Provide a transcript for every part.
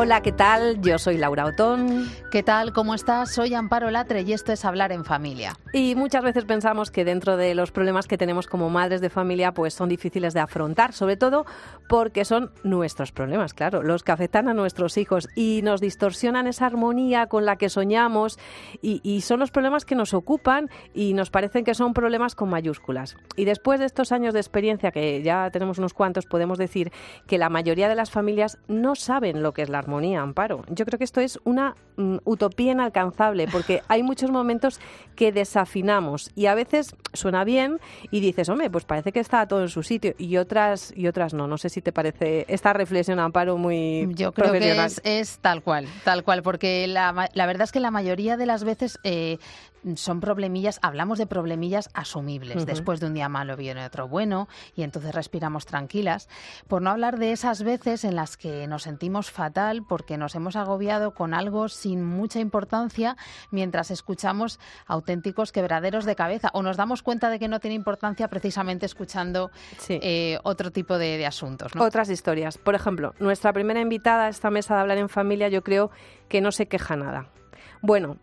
Hola, ¿qué tal? Yo soy Laura Otón. ¿Qué tal? ¿Cómo estás? Soy Amparo Latre y esto es Hablar en Familia. Y muchas veces pensamos que dentro de los problemas que tenemos como madres de familia, pues son difíciles de afrontar, sobre todo porque son nuestros problemas, claro, los que afectan a nuestros hijos y nos distorsionan esa armonía con la que soñamos y, y son los problemas que nos ocupan y nos parecen que son problemas con mayúsculas. Y después de estos años de experiencia, que ya tenemos unos cuantos, podemos decir que la mayoría de las familias no saben lo que es la armonía, Amparo. Yo creo que esto es una mm, utopía inalcanzable porque hay muchos momentos que desafinamos y a veces suena bien y dices, hombre, pues parece que está todo en su sitio y otras y otras no. No sé si te parece esta reflexión, Amparo, muy Yo creo que es, tal cual, tal cual, porque la, la, verdad es que la mayoría de las veces eh, son problemillas, hablamos de problemillas asumibles. Después de un día malo viene otro bueno y entonces respiramos tranquilas. Por no hablar de esas veces en las que nos sentimos fatal porque nos hemos agobiado con algo sin mucha importancia mientras escuchamos auténticos quebraderos de cabeza o nos damos cuenta de que no tiene importancia precisamente escuchando eh, otro tipo de, asuntos. Otras historias. Por ejemplo, nuestra primera invitada a esta mesa de hablar en familia yo creo que no se queja nada. Bueno,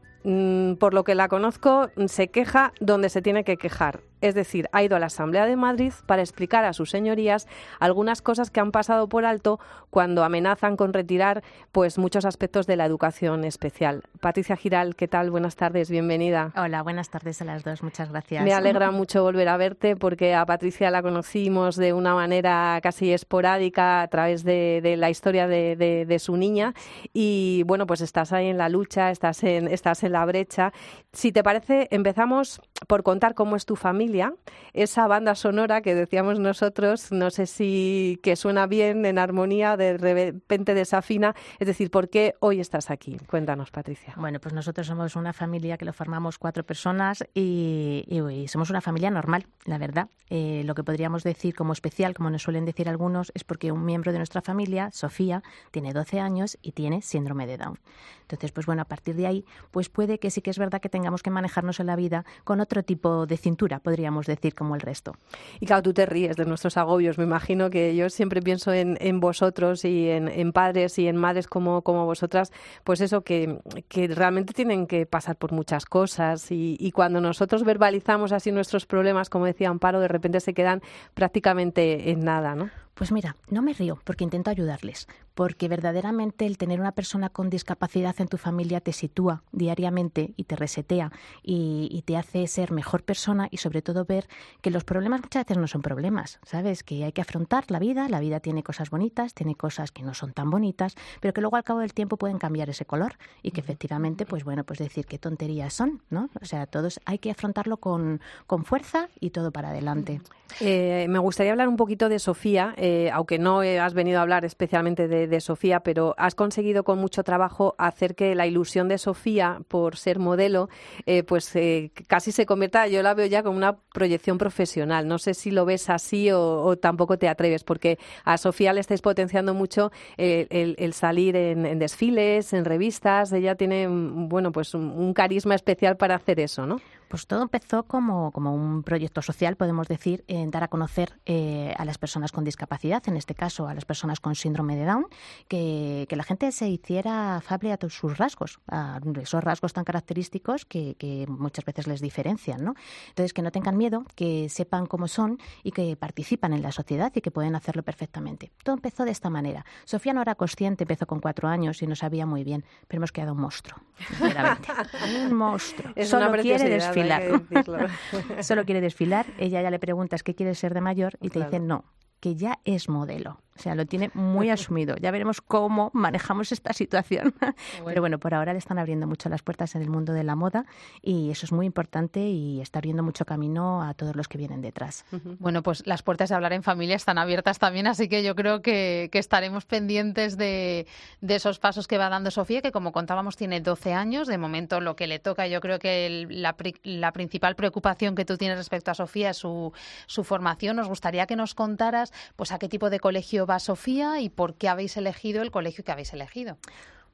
por lo que la conozco, se queja donde se tiene que quejar es decir, ha ido a la Asamblea de Madrid para explicar a sus señorías algunas cosas que han pasado por alto cuando amenazan con retirar pues muchos aspectos de la educación especial. Patricia Giral, ¿qué tal? Buenas tardes, bienvenida. Hola, buenas tardes a las dos, muchas gracias. Me alegra mucho volver a verte porque a Patricia la conocimos de una manera casi esporádica a través de, la historia de, su niña y bueno, pues estás ahí en la lucha, estás en, estás en la brecha. Si te parece, empezamos por contar cómo es tu familia esa banda sonora que decíamos nosotros, no sé si que suena bien, en armonía, de repente desafina. Es decir, ¿por qué hoy estás aquí? Cuéntanos, Patricia. Bueno, pues nosotros somos una familia que lo formamos cuatro personas y, somos una familia normal, la verdad. Eh, lo que podríamos decir como especial, como nos suelen decir algunos, es porque un miembro de nuestra familia, Sofía, tiene 12 años y tiene síndrome de Down. Entonces, pues bueno, a partir de ahí, pues puede que sí que es verdad que tengamos que manejarnos en la vida con otro tipo de cintura, podríamos decir, como el resto. Y claro, tú te ríes de nuestros agobios. Me imagino que yo siempre pienso en, vosotros y en, padres y en madres como, como vosotras, pues eso, que, que realmente tienen que pasar por muchas cosas y, y cuando nosotros verbalizamos así nuestros problemas, como decía Amparo, de repente se quedan prácticamente en nada, ¿no? Pues mira, no me río porque intento ayudarles, porque verdaderamente el tener una persona con discapacidad en tu familia te sitúa diariamente y te resetea y, te hace ser mejor persona y sobre todo ver que los problemas muchas veces no son problemas, ¿sabes? Que hay que afrontar la vida, la vida tiene cosas bonitas, tiene cosas que no son tan bonitas, pero que luego al cabo del tiempo pueden cambiar ese color y que efectivamente, pues bueno, pues decir qué tonterías son, ¿no? O sea, todos hay que afrontarlo con, con fuerza y todo para adelante. Eh, me gustaría hablar un poquito de Sofía. Eh, aunque no has venido a hablar especialmente de, Sofía, pero has conseguido con mucho trabajo hacer que la ilusión de Sofía por ser modelo, eh, pues eh, casi se convierta, yo la veo ya como una proyección profesional. No sé si lo ves así o, tampoco te atreves, porque a Sofía le estáis potenciando mucho el, salir en, desfiles, en revistas. Ella tiene, bueno, pues un carisma especial para hacer eso, ¿no? Pues todo empezó como, como un proyecto social, podemos decir, en dar a conocer eh, a las personas con discapacidad, en este caso a las personas con síndrome de Down, que, que la gente se hiciera afable a sus rasgos, a esos rasgos tan característicos que, que, muchas veces les diferencian. ¿no? Entonces, que no tengan miedo, que sepan cómo son y que participan en la sociedad y que pueden hacerlo perfectamente. Todo empezó de esta manera. Sofía no era consciente, empezó con cuatro años y no sabía muy bien, pero hemos quedado un monstruo, un monstruo. Es Solo quiere Solo quiere desfilar. Ella ya le preguntas qué quiere ser de mayor y te dice no, que ya es modelo. O sea, lo tiene muy asumido. Ya veremos cómo manejamos esta situación. Pero bueno, por ahora le están abriendo mucho las puertas en el mundo de la moda y eso es muy importante y está abriendo mucho camino a todos los que vienen detrás. Bueno, pues las puertas de hablar en familia están abiertas también, así que yo creo que, estaremos pendientes de, esos pasos que va dando Sofía, que como contábamos tiene 12 años. De momento lo que le toca, yo creo que la, la, principal preocupación que tú tienes respecto a Sofía es su, su formación. Nos gustaría que nos contaras pues a qué tipo de colegio va Sofía y por qué habéis elegido el colegio que habéis elegido.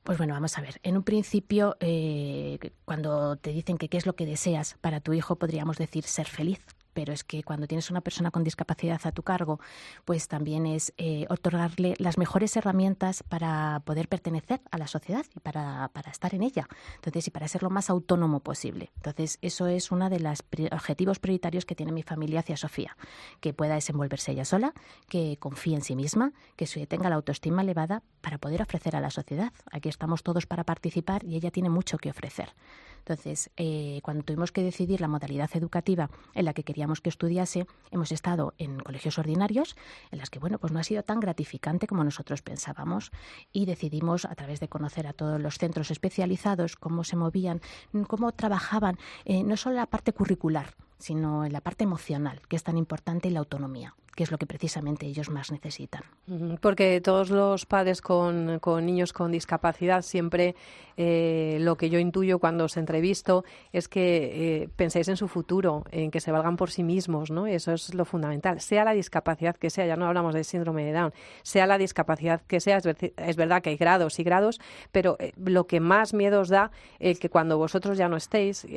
Pues bueno, vamos a ver. En un principio, eh, cuando te dicen que qué es lo que deseas para tu hijo, podríamos decir ser feliz, pero es que cuando tienes una persona con discapacidad a tu cargo, pues también es eh, otorgarle las mejores herramientas para poder pertenecer a la sociedad y para, para, estar en ella. Entonces, y para ser lo más autónomo posible. Entonces, eso es uno de los objetivos prioritarios que tiene mi familia hacia Sofía, que pueda desenvolverse ella sola, que confíe en sí misma, que tenga la autoestima elevada para poder ofrecer a la sociedad. Aquí estamos todos para participar y ella tiene mucho que ofrecer. Entonces, eh, cuando tuvimos que decidir la modalidad educativa en la que queríamos que estudiase, hemos estado en colegios ordinarios en las que, bueno, pues no ha sido tan gratificante como nosotros pensábamos y decidimos, a través de conocer a todos los centros especializados, cómo se movían, cómo trabajaban, eh, no solo la parte curricular, sino en la parte emocional, que es tan importante, y la autonomía que es lo que precisamente ellos más necesitan. Porque todos los padres con, niños con discapacidad siempre eh, lo que yo intuyo cuando os entrevisto es que eh, pensáis en su futuro, en que se valgan por sí mismos, ¿no? Eso es lo fundamental. Sea la discapacidad que sea, ya no hablamos de síndrome de Down, sea la discapacidad que sea, es, verdad que hay grados y grados, pero eh, lo que más miedo os da es que cuando vosotros ya no estéis,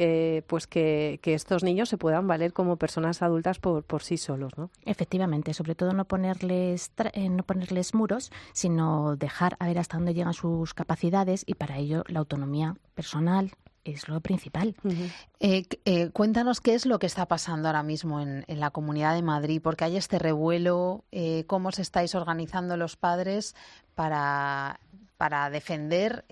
pues que, estos niños se puedan valer como personas adultas por, por sí solos, ¿no? Efectivamente sobre todo no ponerles, eh, no ponerles muros, sino dejar a ver hasta dónde llegan sus capacidades y para ello la autonomía personal, es lo principal. Eh, eh, cuéntanos qué es lo que está pasando ahora mismo en, la Comunidad de Madrid, porque hay este revuelo, cómo os estáis organizando los padres para, para defender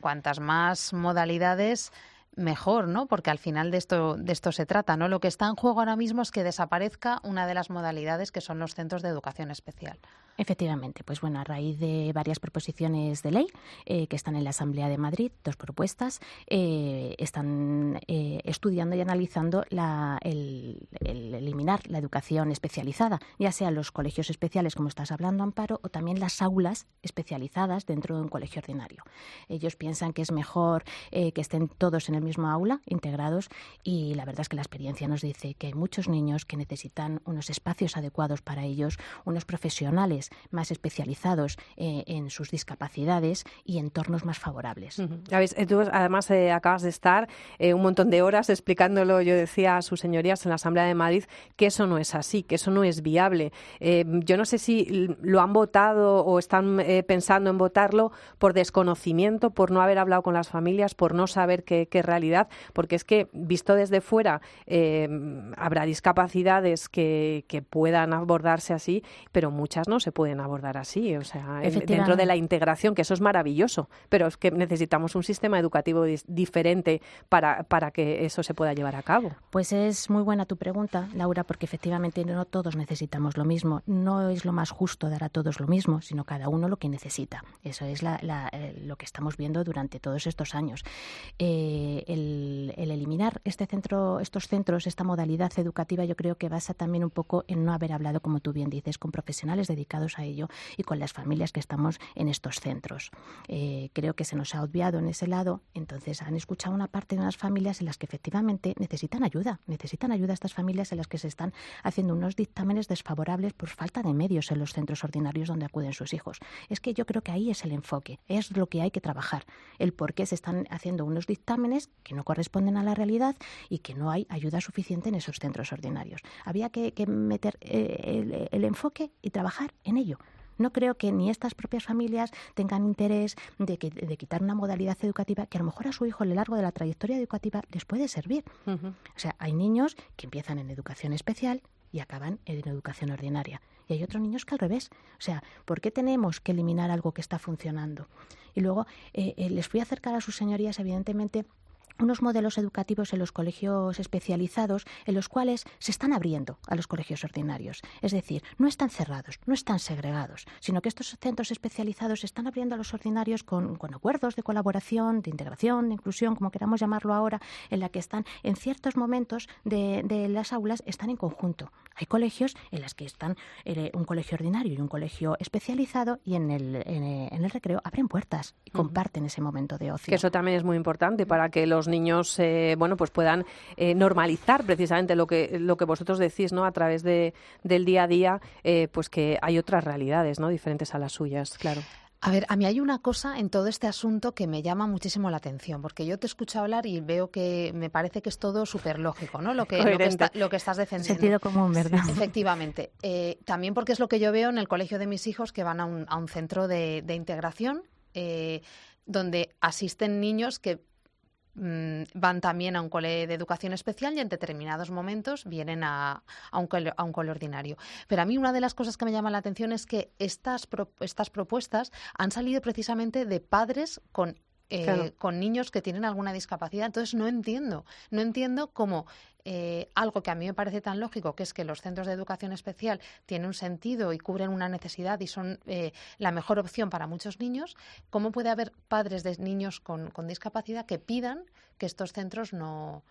cuantas más modalidades mejor, ¿no? Porque al final de esto, de esto se trata, ¿no? Lo que está en juego ahora mismo es que desaparezca una de las modalidades que son los centros de educación especial. Efectivamente, pues bueno, a raíz de varias proposiciones de ley eh, que están en la Asamblea de Madrid, dos propuestas, eh, están eh, estudiando y analizando el, eliminar la educación especializada, ya sea los colegios especiales, como estás hablando, Amparo, o también las aulas especializadas dentro de un colegio ordinario. Ellos piensan que es mejor que estén todos en el mismo aula, integrados, y la verdad es que la experiencia nos dice que hay muchos niños que necesitan unos espacios adecuados para ellos, unos profesionales más especializados eh, en sus discapacidades y entornos más favorables. Eh, tú además eh, acabas de estar un montón de horas explicándolo, yo decía a sus señorías en la Asamblea de Madrid, que eso no es así, que eso no es viable. yo no sé si lo han votado o están pensando en votarlo por desconocimiento, por no haber hablado con las familias, por no saber qué, qué realidad, porque es que visto desde fuera habrá discapacidades que puedan abordarse así, pero muchas no se pueden abordar así, o sea, dentro de la integración, que eso es maravilloso, pero es que necesitamos un sistema educativo diferente para, para que eso se pueda llevar a cabo. Pues es muy buena tu pregunta, Laura, porque efectivamente no todos necesitamos lo mismo. No es lo más justo dar a todos lo mismo, sino cada uno lo que necesita. Eso es eh, lo que estamos viendo durante todos estos años. Eh, el, el, eliminar este centro, estos centros, esta modalidad educativa, yo creo que basa también un poco en no haber hablado, como tú bien dices, con profesionales dedicados a ello y con las familias que estamos en estos centros. Eh, creo que se nos ha obviado en ese lado, entonces han escuchado una parte de unas familias en las que efectivamente necesitan ayuda, necesitan ayuda estas familias en las que se están haciendo unos dictámenes desfavorables por falta de medios en los centros ordinarios donde acuden sus hijos. Es que yo creo que ahí es el enfoque, es lo que hay que trabajar, el por qué se están haciendo unos dictámenes que no corresponden a la realidad y que no hay ayuda suficiente en esos centros ordinarios. Había que, meter eh, el enfoque y trabajar en ello. No creo que ni estas propias familias tengan interés de, quitar una modalidad educativa que a lo mejor a su hijo a lo largo de la trayectoria educativa les puede servir. O sea, hay niños que empiezan en educación especial y acaban en educación ordinaria. Y hay otros niños que al revés. O sea, ¿por qué tenemos que eliminar algo que está funcionando? Y luego eh, eh, les fui a acercar a sus señorías, evidentemente, unos modelos educativos en los colegios especializados en los cuales se están abriendo a los colegios ordinarios. Es decir, no están cerrados, no están segregados, sino que estos centros especializados se están abriendo a los ordinarios con, acuerdos de colaboración, de integración, de inclusión, como queramos llamarlo ahora, en la que están en ciertos momentos de, las aulas, están en conjunto. Hay colegios en los que están eh, un colegio ordinario y un colegio especializado y en el, en el, recreo abren puertas y comparten ese momento de ocio. Que eso también es muy importante para que los niños eh, bueno pues puedan eh, normalizar precisamente lo que lo que vosotros decís no a través de, del día a día eh, pues que hay otras realidades no diferentes a las suyas claro a ver, a mí hay una cosa en todo este asunto que me llama muchísimo la atención, porque yo te escucho hablar y veo que me parece que es todo súper lógico, ¿no? Lo que, lo que, estás defendiendo. Sentido común, ¿verdad? Efectivamente. también porque es lo que yo veo en el colegio de mis hijos que van a un, a un centro de, de integración donde asisten niños que van también a un cole de educación especial y en determinados momentos vienen a, un, cole, a un cole ordinario. Pero a mí una de las cosas que me llama la atención es que estas, estas propuestas han salido precisamente de padres con eh, con niños que tienen alguna discapacidad. Entonces no entiendo, no entiendo cómo eh, algo que a mí me parece tan lógico, que es que los centros de educación especial tienen un sentido y cubren una necesidad y son eh, la mejor opción para muchos niños, ¿cómo puede haber padres de niños con, con discapacidad que pidan que estos centros no,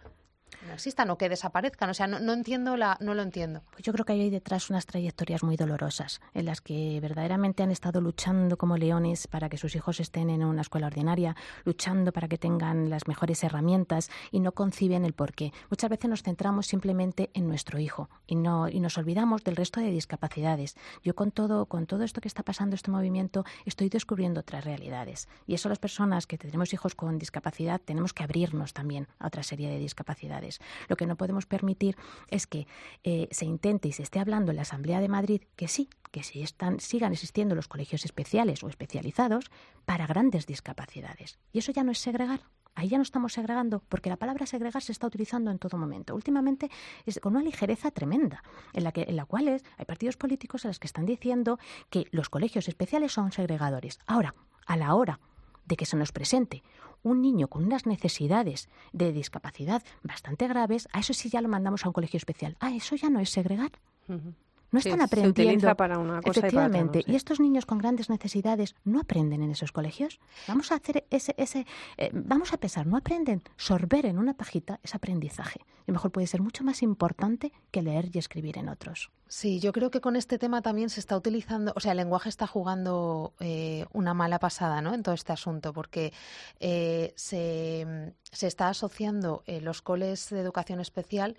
no existan o que desaparezcan. O sea, no, no, entiendo la, no lo entiendo. Pues yo creo que hay detrás unas trayectorias muy dolorosas en las que verdaderamente han estado luchando como leones para que sus hijos estén en una escuela ordinaria, luchando para que tengan las mejores herramientas y no conciben el porqué. Muchas veces nos centramos simplemente en nuestro hijo y no y nos olvidamos del resto de discapacidades. Yo con todo con todo esto que está pasando este movimiento estoy descubriendo otras realidades y eso las personas que tenemos hijos con discapacidad tenemos que abrirnos también a otra serie de discapacidades. Lo que no podemos permitir es que eh, se intente y se esté hablando en la Asamblea de Madrid que sí, que sí están, sigan existiendo los colegios especiales o especializados para grandes discapacidades. Y eso ya no es segregar. Ahí ya no estamos segregando, porque la palabra segregar se está utilizando en todo momento. Últimamente es con una ligereza tremenda, en la, que, en la cual hay partidos políticos a los que están diciendo que los colegios especiales son segregadores. Ahora, a la hora de que se nos presente un niño con unas necesidades de discapacidad bastante graves, a eso sí ya lo mandamos a un colegio especial. Ah, eso ya no es segregar. No están aprendiendo. Se utiliza para una cosa Efectivamente. Y, para y, estos niños con grandes necesidades no aprenden en esos colegios. Vamos a hacer ese, ese eh, vamos a pensar, no aprenden. Sorber en una pajita es aprendizaje. Y mejor puede ser mucho más importante que leer y escribir en otros. Sí, yo creo que con este tema también se está utilizando, o sea, el lenguaje está jugando eh, una mala pasada, ¿no? En todo este asunto, porque eh, se, se, está asociando los coles de educación especial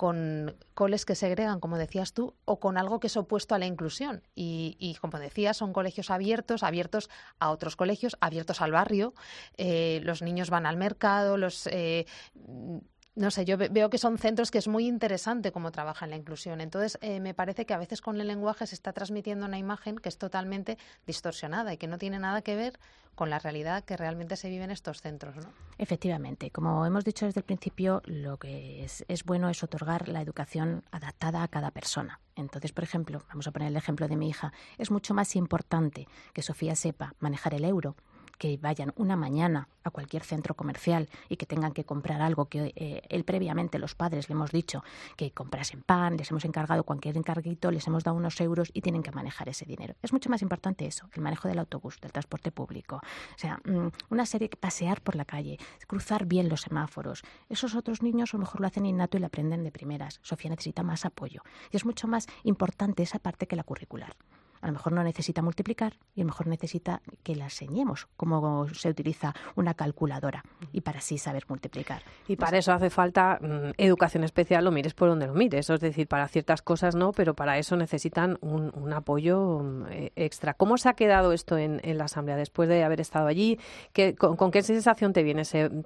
con coles que segregan, como decías tú, o con algo que es opuesto a la inclusión. Y, como decías, son colegios abiertos, abiertos a otros colegios, abiertos al barrio. Eh, los niños van al mercado, los eh, no sé, yo veo que son centros que es muy interesante cómo trabajan la inclusión. Entonces, eh, me parece que a veces con el lenguaje se está transmitiendo una imagen que es totalmente distorsionada y que no tiene nada que ver con la realidad que realmente se vive en estos centros. ¿no? Efectivamente, como hemos dicho desde el principio, lo que es, es bueno es otorgar la educación adaptada a cada persona. Entonces, por ejemplo, vamos a poner el ejemplo de mi hija, es mucho más importante que Sofía sepa manejar el euro que vayan una mañana a cualquier centro comercial y que tengan que comprar algo que eh, él previamente los padres le hemos dicho que comprasen pan, les hemos encargado cualquier encarguito, les hemos dado unos euros y tienen que manejar ese dinero. Es mucho más importante eso, el manejo del autobús, del transporte público. O sea, mm, una serie que pasear por la calle, cruzar bien los semáforos. Esos otros niños a lo mejor lo hacen innato y lo aprenden de primeras. Sofía necesita más apoyo. Y es mucho más importante esa parte que la curricular. A lo mejor no necesita multiplicar y a lo mejor necesita que la enseñemos cómo se utiliza una calculadora y para así saber multiplicar. Y para eso hace falta mm, educación especial, lo mires por donde lo mires. Es decir, para ciertas cosas no, pero para eso necesitan un, apoyo mm, e, extra. ¿Cómo se ha quedado esto en, la Asamblea después de haber estado allí? con, qué sensación te viene?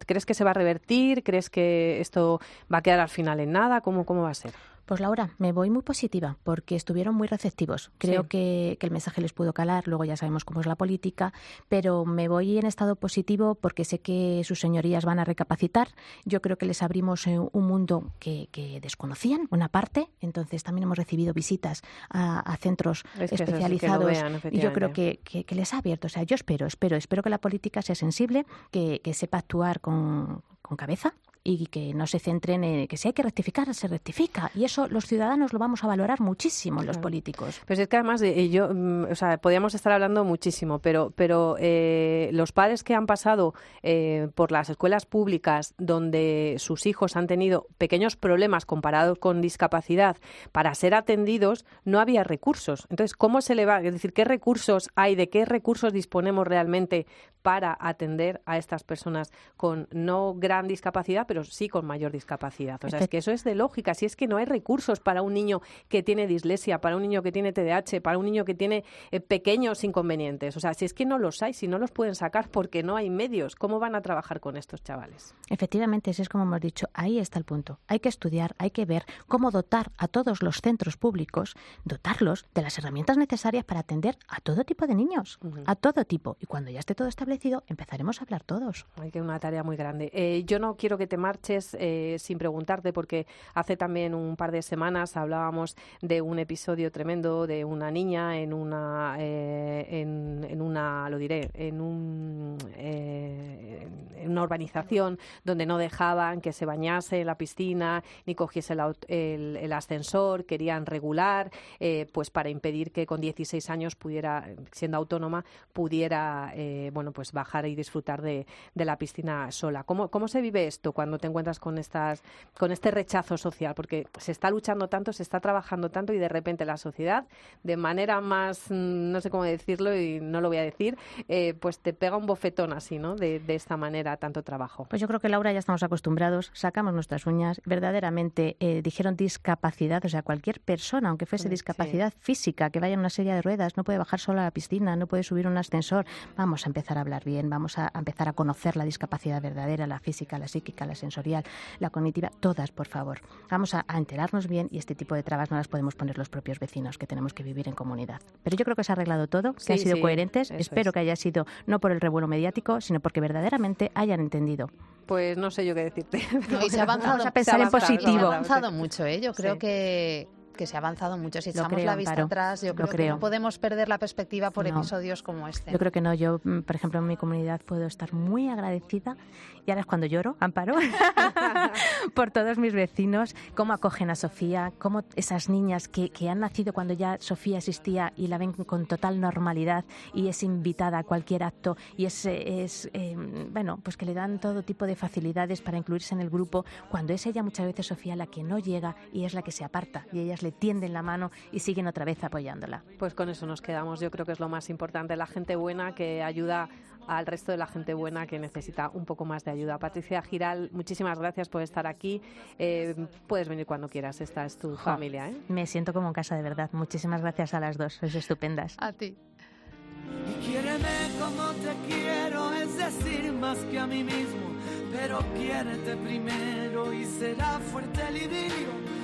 ¿Crees que se va a revertir? ¿Crees que esto va a quedar al final en nada? ¿Cómo, cómo va a ser? Pues Laura, me voy muy positiva porque estuvieron muy receptivos. Creo que, el mensaje les pudo calar, luego ya sabemos cómo es la política, pero me voy en estado positivo porque sé que sus señorías van a recapacitar. Yo creo que les abrimos eh, un mundo que, desconocían, una parte, entonces también hemos recibido visitas a, centros especializados y yo creo que, les ha abierto. O sea, yo espero, espero, espero que la política sea sensible, que, sepa actuar con cabeza y que no se centren en que si hay que rectificar, se rectifica. Y eso los ciudadanos lo vamos a valorar muchísimo, los políticos. Pues es que además, eh, yo, mm, o sea, podríamos estar hablando muchísimo, pero, pero eh, los padres que han pasado eh, por las escuelas públicas donde sus hijos han tenido pequeños problemas comparados con discapacidad para ser atendidos, no había recursos. Entonces, ¿cómo se le va? Es decir, ¿qué recursos hay? ¿De qué recursos disponemos realmente para atender a estas personas con no gran discapacidad, pero sí con mayor discapacidad. O sea, es que eso es de lógica. Si es que no hay recursos para un niño que tiene dislexia, para un niño que tiene TDAH, para un niño que tiene eh, pequeños inconvenientes. O sea, si es que no los hay, si no los pueden sacar porque no hay medios, ¿cómo van a trabajar con estos chavales? Efectivamente, ese es como hemos dicho, ahí está el punto. Hay que estudiar, hay que ver cómo dotar a todos los centros públicos, dotarlos de las herramientas necesarias para atender a todo tipo de niños, a todo tipo. Y cuando ya esté todo establecido, empezaremos a hablar todos. Hay que una tarea muy grande. Eh, yo no quiero que te marches eh, sin preguntarte, porque hace también un par de semanas hablábamos de un episodio tremendo de una niña en una, eh, en, una, lo diré, en, un, en una urbanización donde no dejaban que se bañase en la piscina ni cogiese el, el, ascensor, querían regular, pues para impedir que con 16 años pudiera, siendo autónoma, pudiera, bueno, pues bajar y disfrutar de, la piscina sola. ¿Cómo, ¿Cómo se vive esto cuando te encuentras con, estas, con este rechazo social? Porque se está luchando tanto, se está trabajando tanto y de repente la sociedad, de manera más, mm, no sé cómo decirlo y no lo voy a decir, eh, pues te pega un bofetón así, ¿no? De, esta manera, tanto trabajo. Pues yo creo que Laura ya estamos acostumbrados, sacamos nuestras uñas, verdaderamente eh, dijeron discapacidad, o sea, cualquier persona, aunque fuese discapacidad física, que vaya en una silla de ruedas, no puede bajar sola a la piscina, no puede subir un ascensor, vamos a empezar a hablar bien, vamos a, empezar a conocer la discapacidad verdadera, la física, la psíquica, la sensorial, la cognitiva, todas, por favor. Vamos a, enterarnos bien y este tipo de trabas no las podemos poner los propios vecinos, que tenemos que vivir en comunidad. Pero yo creo que se ha arreglado todo, que han sido coherentes. Espero que haya sido no por el revuelo mediático, sino porque verdaderamente hayan entendido. Pues no sé yo qué decirte. y se ha avanzado, a pensar en positivo. Se ha avanzado mucho, ¿eh? Yo creo que que se ha avanzado mucho. Si echamos la vista atrás, yo creo, que no podemos perder la perspectiva por episodios como este. Yo creo que no. Yo, mm, por ejemplo, en mi comunidad puedo estar muy agradecida y ahora es cuando lloro, Amparo, por todos mis vecinos, cómo acogen a Sofía, cómo esas niñas que, que, han nacido cuando ya Sofía existía y la ven con total normalidad y es invitada a cualquier acto y es, es em, bueno, pues que le dan todo tipo de facilidades para incluirse en el grupo, cuando es ella muchas veces Sofía la que no llega y es la que se aparta y ellas le tienden la mano y siguen otra vez apoyándola. Pues con eso nos quedamos, yo creo que es lo más importante, la gente buena que ayuda al resto de la gente buena que necesita un poco más de ayuda. Patricia Giral, muchísimas gracias por estar aquí. Eh, puedes venir cuando quieras, esta es tu familia. ¿eh? Me siento como en casa de verdad. Muchísimas gracias a las dos, sois estupendas. A ti. Y quiéreme como te quiero, es decir, más que a mí mismo, pero quiérete primero y será fuerte el idilio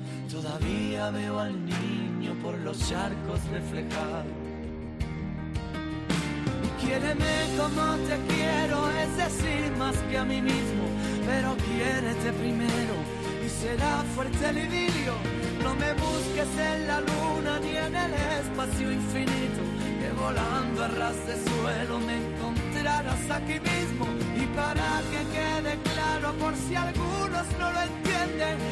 Todavía veo al niño por los charcos reflejar. Y quiéreme como te quiero, es decir, más que a mí mismo, pero quiérete primero y será fuerte el idilio. No me busques en la luna ni en el espacio infinito, que volando a ras de suelo me encontrarás aquí mismo. Y para que quede claro, por si algunos no lo entienden,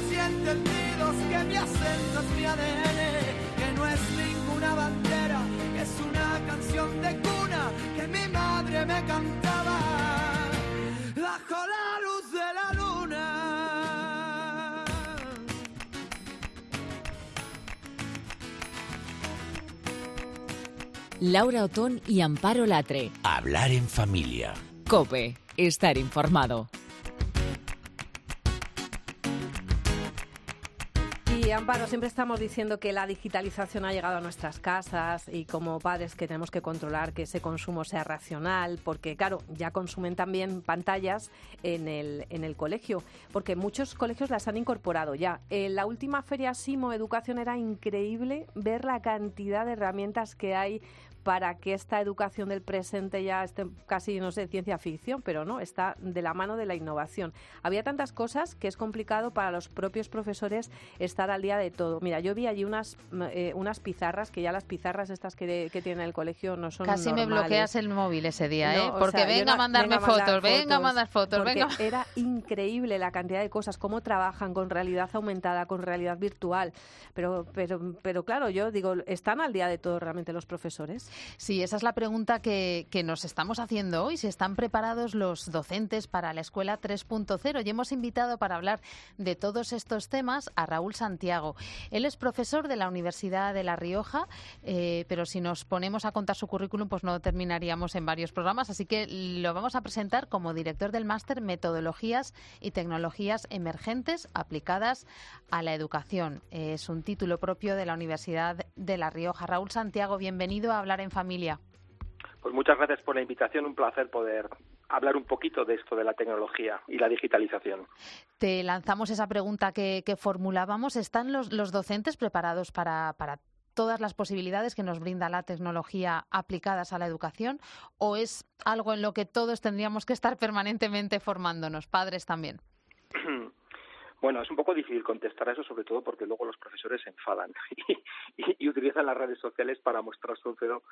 y entendidos, que mi acento es mi ADN, que no es ninguna bandera, que es una canción de cuna que mi madre me cantaba bajo la luz de la luna. Laura Otón y Amparo Latre. Hablar en familia. Cope, estar informado. Amparo, siempre estamos diciendo que la digitalización ha llegado a nuestras casas y como padres que tenemos que controlar que ese consumo sea racional, porque claro, ya consumen también pantallas en el, en el colegio, porque muchos colegios las han incorporado ya. En la última feria Simo Educación era increíble ver la cantidad de herramientas que hay para que esta educación del presente ya esté casi, no sé, ciencia ficción, pero no, está de la mano de la innovación. Había tantas cosas que es complicado para los propios profesores estar al día de todo. Mira, yo vi allí unas, eh, unas pizarras, que ya las pizarras estas que, que tiene el colegio no son Casi me bloqueas el móvil ese día, No, ¿eh? o Porque sea, venga a mandarme venga mandar fotos, venga a mandar fotos, venga. Era increíble la cantidad de cosas, cómo trabajan con realidad aumentada, con realidad virtual. Pero, pero, pero claro, yo digo, ¿están al día de todo realmente los profesores? Sí, esa es la pregunta que, que nos estamos haciendo hoy. Si están preparados los docentes para la escuela 3.0. Y hemos invitado para hablar de todos estos temas a Raúl Santiago. Él es profesor de la Universidad de La Rioja, eh, pero si nos ponemos a contar su currículum, pues no terminaríamos en varios programas. Así que lo vamos a presentar como director del máster Metodologías y Tecnologías Emergentes aplicadas a la educación. Es un título propio de la Universidad de La Rioja. Raúl Santiago, bienvenido a Hablar en Familia. Pues muchas gracias por la invitación, un placer poder hablar un poquito de esto de la tecnología y la digitalización. Te lanzamos esa pregunta que, que formulábamos. ¿Están los, los docentes preparados para, para todas las posibilidades que nos brinda la tecnología aplicadas a la educación? ¿O es algo en lo que todos tendríamos que estar permanentemente formándonos, padres también? Bueno, es un poco difícil contestar a eso, sobre todo porque luego los profesores se enfadan y, utilizan las redes sociales para mostrar su enfado,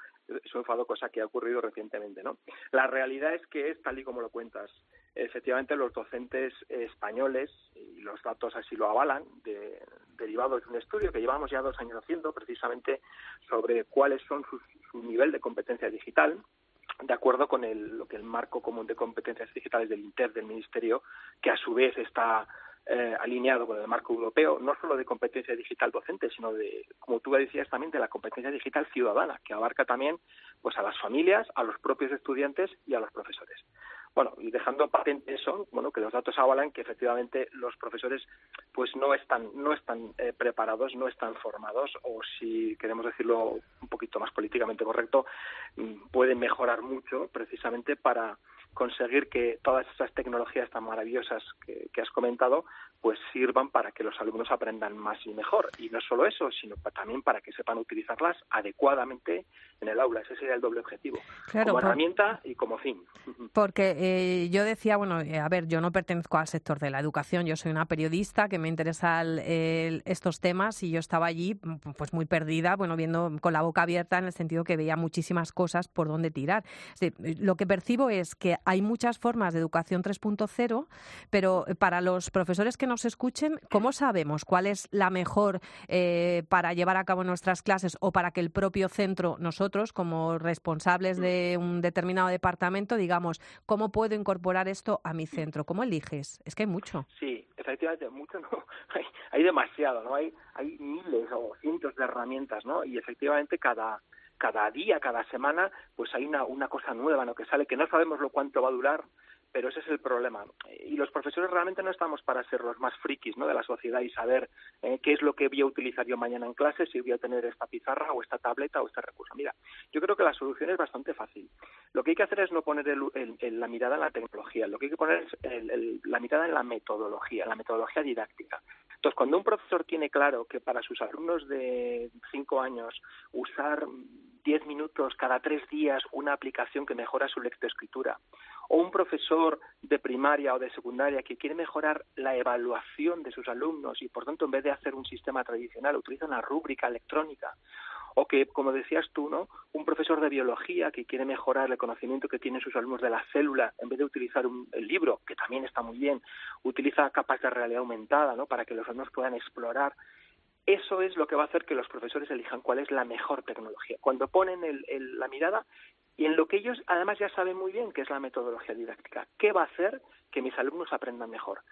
su enfado, cosa que ha ocurrido recientemente, ¿no? La realidad es que es tal y como lo cuentas. Efectivamente, los docentes españoles, y los datos así lo avalan, de- derivados de un estudio que llevamos ya dos años haciendo, precisamente sobre cuáles son sus- su nivel de competencia digital, de acuerdo con el, lo que el marco común de competencias digitales del INTER del Ministerio, que a su vez está eh, alineado con el marco europeo, no solo de competencia digital docente, sino de, como tú decías, también de la competencia digital ciudadana, que abarca también pues a las familias, a los propios estudiantes y a los profesores. Bueno, y dejando patente eso, bueno, que los datos avalan que efectivamente los profesores pues no están no están eh, preparados, no están formados o si queremos decirlo un poquito más políticamente correcto, mm, pueden mejorar mucho precisamente para conseguir que todas esas tecnologías tan maravillosas que, que has comentado pues sirvan para que los alumnos aprendan más y mejor. Y no solo eso sino también para que sepan utilizarlas adecuadamente en el aula. Ese sería el doble objetivo. Claro, como por- herramienta y como fin. Porque eh, yo decía, bueno, eh, a ver, yo no pertenezco al sector de la educación, yo soy una periodista que me interesa el- el- estos temas y yo estaba allí mm, pues muy perdida, bueno, viendo con la boca abierta en el sentido que veía muchísimas cosas por dónde tirar. Lo que percibo es que hay muchas formas de educación 3.0, pero para los profesores que nos escuchen, ¿cómo sabemos cuál es la mejor eh, para llevar a cabo nuestras clases o para que el propio centro, nosotros como responsables de un determinado departamento, digamos, ¿cómo puedo incorporar esto a mi centro? ¿Cómo eliges? Es que hay mucho. Sí, efectivamente, mucho no, hay, hay demasiado, ¿no? Hay, hay miles o cientos de herramientas, ¿no? Y efectivamente cada, cada día, cada semana, pues hay una, una cosa nueva, ¿no? Que sale, que no sabemos lo cuánto va a durar, pero ese es el problema. Y los profesores realmente no estamos para ser los más frikis, ¿no? De la sociedad y saber eh, qué es lo que voy a utilizar yo mañana en clase, si voy a tener esta pizarra o esta tableta o este recurso. Mira, yo creo que la solución es bastante fácil. Lo que hay que hacer es no poner el- el- el- la mirada en la tecnología, lo que hay que poner es la mirada en la metodología, la metodología didáctica. Entonces, cuando un profesor tiene claro que para sus alumnos de cinco años usar 10 minutos cada tres días una aplicación que mejora su lectoescritura, o un profesor de primaria o de secundaria que quiere mejorar la evaluación de sus alumnos y por tanto en vez de hacer un sistema tradicional utiliza una rúbrica electrónica, o que, como decías tú, ¿no? un profesor de biología que quiere mejorar el conocimiento que tienen sus alumnos de la célula, en vez de utilizar un, el libro, que también está muy bien, utiliza capas de realidad aumentada ¿no? para que los alumnos puedan explorar eso es lo que va a hacer que los profesores elijan cuál es la mejor tecnología. Cuando ponen la mirada y en lo que ellos además ya saben muy bien que es la metodología didáctica, ¿qué va a hacer que mis alumnos aprendan mejor?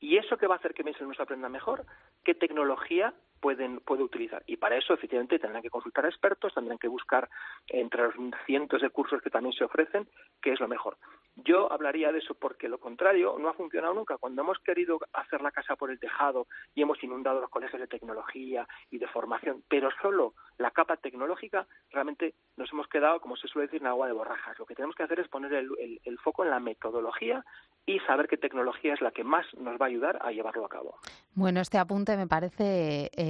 ¿Y eso qué va a hacer que mis alumnos aprendan mejor? ¿Qué tecnología pueden puede utilizar? Y para eso, efectivamente, tendrán que consultar a expertos, tendrán que buscar entre los cientos de cursos que también se ofrecen qué es lo mejor. Yo hablaría de eso porque lo contrario no ha funcionado nunca. Cuando hemos querido hacer la casa por el tejado y hemos inundado los colegios de tecnología y de formación, pero solo la capa tecnológica, realmente nos hemos quedado, como se suele decir, en agua de borrajas. Lo que tenemos que hacer es poner el, el foco en la metodología y saber qué tecnología es la que más nos va a ayudar a llevarlo a cabo. Bueno, este apunte me parece eh,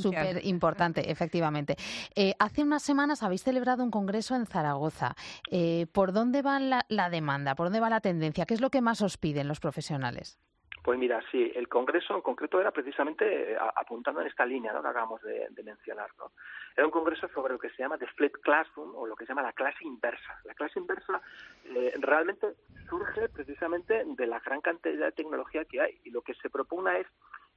súper importante, efectivamente. Eh, hace unas semanas habéis celebrado un congreso en Zaragoza. Eh, ¿Por dónde va la, la demanda? ¿Por dónde va la tendencia? ¿Qué es lo que más os piden los profesionales? Pues mira, sí, el congreso en concreto era precisamente apuntando en esta línea ¿no? que acabamos de, de, mencionar. ¿no? Era un congreso sobre lo que se llama The Flip Classroom o lo que se llama la clase inversa. La clase inversa eh, realmente surge precisamente de la gran cantidad de tecnología que hay y lo que se propone es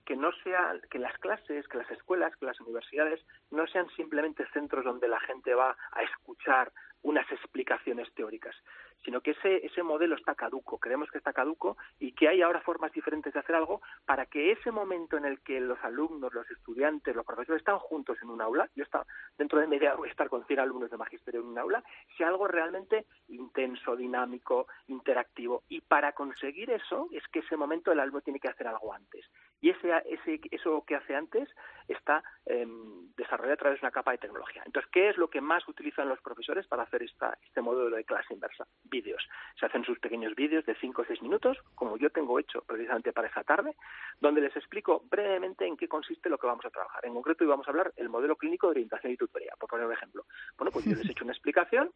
que no sea que las clases, que las escuelas, que las universidades no sean simplemente centros donde la gente va a escuchar unas explicaciones teóricas, sino que ese, ese modelo está caduco, creemos que está caduco y que hay ahora formas diferentes de hacer algo para que ese momento en el que los alumnos, los estudiantes, los profesores están juntos en un aula, yo está, dentro de media voy a estar con 100 alumnos de magisterio en un aula, sea algo realmente intenso, dinámico, interactivo. Y para conseguir eso es que ese momento el alumno tiene que hacer algo antes. Y ese, ese, eso que hace antes está eh, desarrollado a través de una capa de tecnología. Entonces, ¿qué es lo que más utilizan los profesores para hacer esta, este modelo de clase inversa? vídeos. Se hacen sus pequeños vídeos de 5 o 6 minutos, como yo tengo hecho precisamente para esa tarde, donde les explico brevemente en qué consiste lo que vamos a trabajar. En concreto, hoy vamos a hablar el modelo clínico de orientación y tutoría, por poner un ejemplo. Bueno, pues yo les he hecho una explicación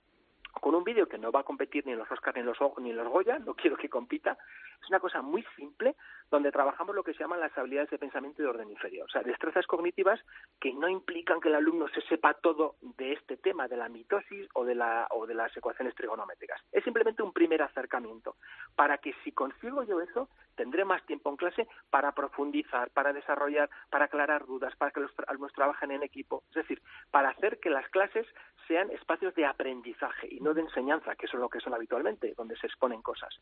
con un vídeo que no va a competir ni en los Oscars ni en los, ni en los Goya, no quiero que compita. Es una cosa muy simple donde trabajamos lo que se llaman las habilidades de pensamiento de orden inferior, o sea, destrezas cognitivas que no implican que el alumno se sepa todo de este tema, de la mitosis o de, la, o de las ecuaciones trigonométricas. Es simplemente un primer acercamiento para que si consigo yo eso, tendré más tiempo en clase para profundizar, para desarrollar, para aclarar dudas, para que los alumnos trabajen en equipo, es decir, para hacer que las clases sean espacios de aprendizaje y no de enseñanza, que eso es lo que son habitualmente, donde se exponen cosas.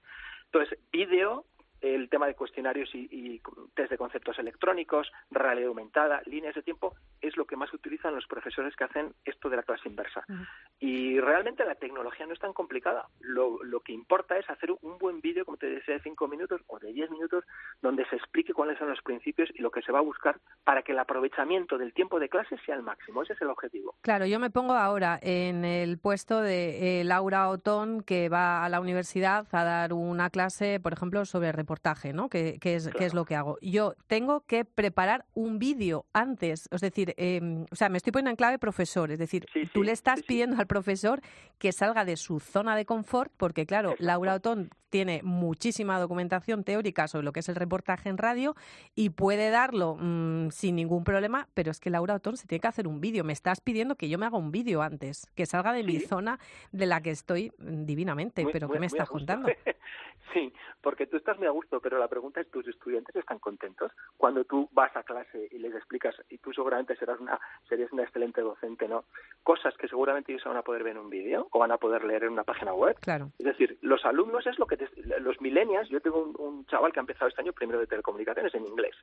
Entonces, vídeo, el tema de cuestionarios y, y, test de conceptos electrónicos, realidad aumentada, líneas de tiempo, es lo que más utilizan los profesores que hacen esto de la clase inversa. Uh -huh. Y realmente la tecnología no es tan complicada. Lo, lo que importa es hacer un buen vídeo, como te decía, de cinco minutos o de diez minutos, donde se explique cuáles son los principios y lo que se va a buscar para que el aprovechamiento del tiempo de clase sea el máximo. Ese es el objetivo. Claro, yo me pongo ahora en el puesto de eh, Laura Otón, que va a la universidad a dar una clase, por ejemplo, sobre reportaje, ¿no? Que, que, es, claro. que es lo que hago. Yo tengo que preparar un vídeo antes, es decir, eh, o sea, me estoy poniendo en clave profesor, es decir, sí, tú sí, le estás sí, pidiendo al profesor que salga de su zona de confort, porque claro, Exacto. Laura Otón tiene muchísima documentación teórica sobre lo que es el reportaje en radio y puede darlo mmm, sin ningún problema, pero es que Laura Otón se tiene que hacer un vídeo. Me estás pidiendo que yo me haga un vídeo antes, que salga de mi zona de la que estoy mm, divinamente, muy, pero muy, ¿qué me estás contando? sí, porque tú estás muy a gusto, pero la pregunta es, ¿tus estudiantes están contentos? Cuando tú vas a clase y les explicas, y tú seguramente serás una, serías una excelente docente, ¿no? Cosas que seguramente ellos van a poder ver en un vídeo o van a poder leer en una página web. Claro. Es decir, los alumnos es lo que te, los millennials, yo tengo un, un chaval que ha empezado este año primero de telecomunicaciones en inglés.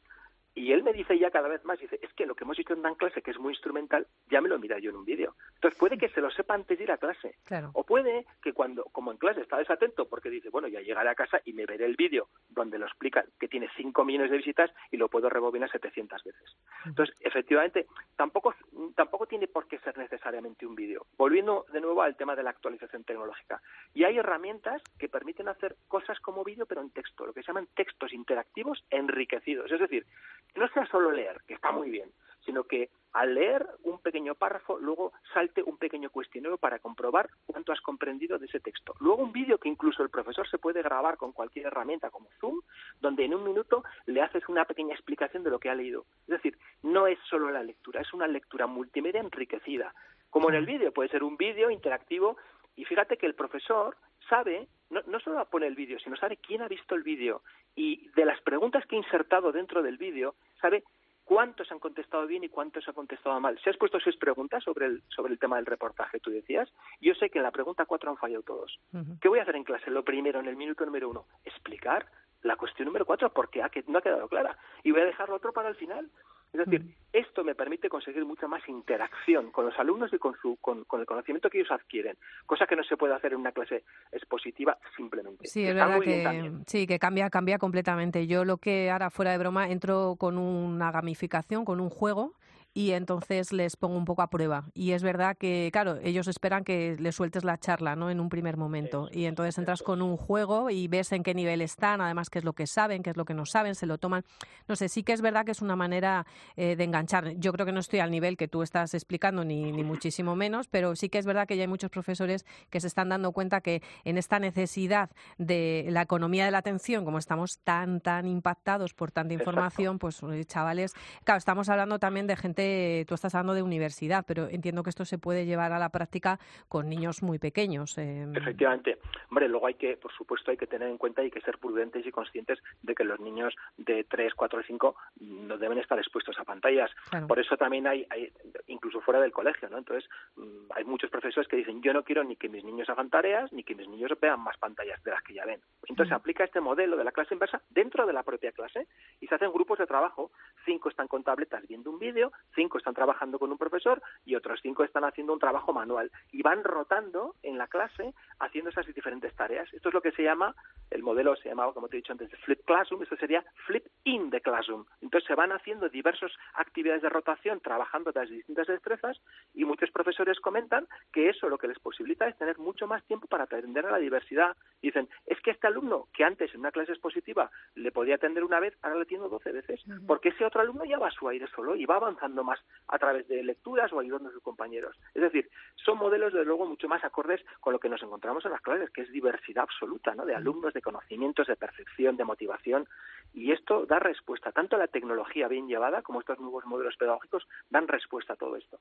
Y él me dice ya cada vez más, dice, es que lo que hemos hecho en una clase, que es muy instrumental, ya me lo mira yo en un vídeo. Entonces puede que se lo sepa antes de ir a clase. Claro. O puede que cuando, como en clase está desatento, porque dice, bueno, ya llegaré a casa y me veré el vídeo donde lo explican, que tiene 5 millones de visitas y lo puedo rebobinar 700 veces. Entonces, efectivamente, tampoco, tampoco tiene por qué ser necesariamente un vídeo. Volviendo de nuevo al tema de la actualización tecnológica. Y hay herramientas que permiten hacer cosas como vídeo, pero en texto, lo que se llaman textos interactivos enriquecidos. Es decir, no sea solo leer, que está muy bien, sino que al leer un pequeño párrafo, luego salte un pequeño cuestionario para comprobar cuánto has comprendido de ese texto. Luego un vídeo que incluso el profesor se puede grabar con cualquier herramienta como Zoom, donde en un minuto le haces una pequeña explicación de lo que ha leído. Es decir, no es solo la lectura, es una lectura multimedia enriquecida. Como en el vídeo, puede ser un vídeo interactivo y fíjate que el profesor sabe, no, no solo pone el vídeo, sino sabe quién ha visto el vídeo y de las preguntas que ha insertado dentro del vídeo, sabe cuántos han contestado bien y cuántos han contestado mal. Se has puesto seis preguntas sobre el, sobre el tema del reportaje, tú decías. Yo sé que en la pregunta cuatro han fallado todos. ¿Qué voy a hacer en clase? Lo primero, en el minuto número uno, explicar la cuestión número cuatro porque no ha quedado clara. Y voy a dejar lo otro para el final. Es decir, mm. esto me permite conseguir mucha más interacción con los alumnos y con, su, con, el conocimiento que ellos adquieren, cosa que no se puede hacer en una clase expositiva simplemente. Sí, es verdad que, sí, que cambia, cambia completamente. Yo lo que ahora, fuera de broma, entro con una gamificación, con un juego, y entonces les pongo un poco a prueba. Y es verdad que, claro, ellos esperan que les sueltes la charla, ¿no? En un primer momento. y entonces entras con un juego y ves en qué nivel están, además qué es lo que saben, qué es lo que no saben, se lo toman. No sé, sí que es verdad que es una manera eh, de enganchar. Yo creo que no estoy al nivel que tú estás explicando, ni, ni muchísimo menos, pero sí que es verdad que ya hay muchos profesores que se están dando cuenta que en esta necesidad de la economía de la atención, como estamos tan, tan impactados por tanta información, pues chavales, claro, estamos hablando también de gente tú estás hablando de universidad, pero entiendo que esto se puede llevar a la práctica con niños muy pequeños. Eh. Efectivamente. Hombre, luego hay que, por supuesto, hay que tener en cuenta y hay que ser prudentes y conscientes de que los niños de 3, 4 y 5 no deben estar expuestos a pantallas. Por eso también hay, hay, incluso fuera del colegio, ¿no? Entonces, mm, hay muchos profesores que dicen, yo no quiero ni que mis niños hagan tareas, ni que mis niños vean más pantallas de las que ya ven. Entonces, se aplica este modelo de la clase inversa dentro de la propia clase y se hacen grupos de trabajo. Cinco están con tabletas viendo un vídeo, cinco están trabajando con un profesor y otros cinco están haciendo un trabajo manual y van rotando en la clase haciendo esas diferentes tareas. Esto es lo que se llama, el modelo se llamaba, como te he dicho antes, Flip Classroom, esto sería Flip in the Classroom. Entonces se van haciendo diversas actividades de rotación, trabajando las distintas destrezas y muchos profesores comentan que eso lo que les posibilita es tener mucho más tiempo para atender a la diversidad. Dicen, es que este alumno que antes en una clase expositiva le podía atender una vez, ahora le atiendo 12 veces, porque ese otro alumno ya va a su aire solo y va avanzando más a través de lecturas o ayudando a sus compañeros. Es decir, son modelos, de luego, mucho más acordes con lo que nos encontramos en las clases, que es diversidad absoluta, ¿no? De alumnos, de conocimientos, de percepción, de motivación. Y esto da respuesta, tanto a la tecnología bien llevada como estos nuevos modelos pedagógicos dan respuesta a todo esto.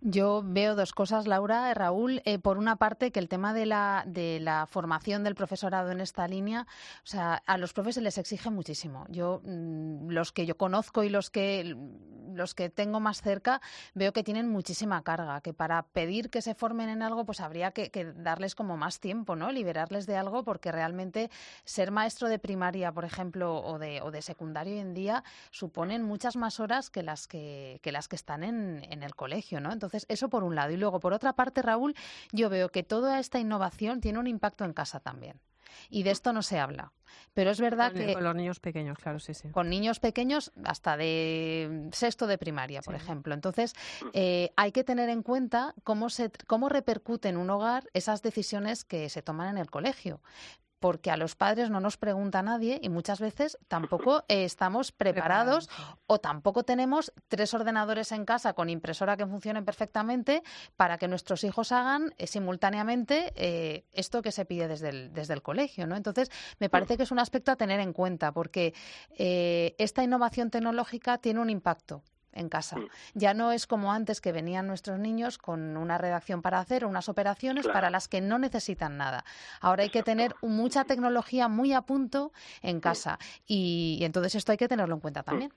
Yo veo dos cosas, Laura, Raúl. Eh, por una parte, que el tema de la, de la formación del profesorado en esta línea, o sea, a los profes se les exige muchísimo. Yo, mm, los que yo conozco y los que, los que tengo más cerca, veo que tienen muchísima carga, que para pedir que se formen en algo, pues habría que, darles como más tiempo, ¿no? Liberarles de algo, porque realmente ser maestro de primaria, por ejemplo, o de, o de secundario hoy en día, suponen muchas más horas que las que, las que están en, en el colegio, ¿no? Entonces, eso por un lado. Y luego, por otra parte, Raúl, yo veo que toda esta innovación tiene un impacto en casa también. Y de esto no se habla. Pero es verdad que... Con los niños pequeños, claro, sí, sí. Con niños pequeños hasta de sexto de primaria, por ejemplo. Entonces, eh, hay que tener en cuenta cómo, se, cómo repercute en un hogar esas decisiones que se toman en el colegio porque a los padres no nos pregunta nadie y muchas veces tampoco estamos preparados o tampoco tenemos tres ordenadores en casa con impresora que funcionen perfectamente para que nuestros hijos hagan eh, simultáneamente eh, esto que se pide desde el, desde el colegio. ¿no? Entonces, me parece que es un aspecto a tener en cuenta porque eh, esta innovación tecnológica tiene un impacto en casa. Mm. Ya no es como antes que venían nuestros niños con una redacción para hacer, unas operaciones para las que no necesitan nada. Ahora hay que tener mucha tecnología muy a punto en mm. casa y, y entonces esto hay que tenerlo en cuenta también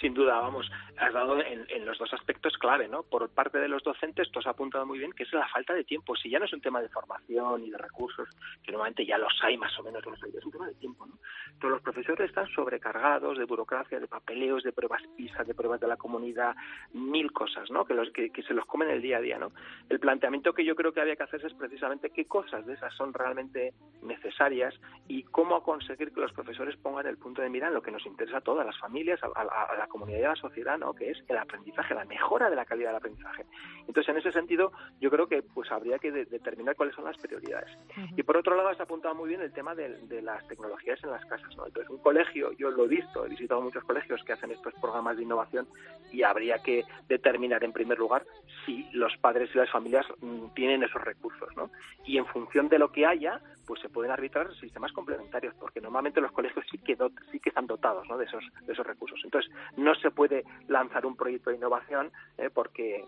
sin duda, vamos, has dado en, los dos aspectos clave, ¿no? Por parte de los docentes, tú has apuntado muy bien que es la falta de tiempo. Si ya no es un tema de formación y de recursos, que normalmente ya los hay más o menos, los hay, es un tema de tiempo, ¿no? Todos los profesores están sobrecargados de burocracia, de papeleos, de pruebas PISA, de pruebas de la comunidad, mil cosas, ¿no? Que, los, que, se los comen el día a día, ¿no? El planteamiento que yo creo que había que hacerse es precisamente qué cosas de esas son realmente necesarias y cómo conseguir que los profesores pongan el punto de mira en lo que nos interesa a todas las familias, a, a, la comunidad y a la sociedad, ¿no? que es el aprendizaje, la mejora de la calidad del aprendizaje. Entonces, en ese sentido, yo creo que pues habría que determinar cuáles son las prioridades. Y por otro lado, has apuntado muy bien el tema de, las tecnologías en las casas. ¿no? Entonces, un colegio, yo lo he visto, he visitado muchos colegios que hacen estos programas de innovación y habría que determinar en primer lugar si los padres y las familias mm, tienen esos recursos. ¿no? Y en función de lo que haya, pues se pueden arbitrar sistemas complementarios, porque normalmente los colegios sí que, sí que están dotados ¿no? de, esos, de esos recursos. Entonces, no se puede lanzar un proyecto de innovación eh, porque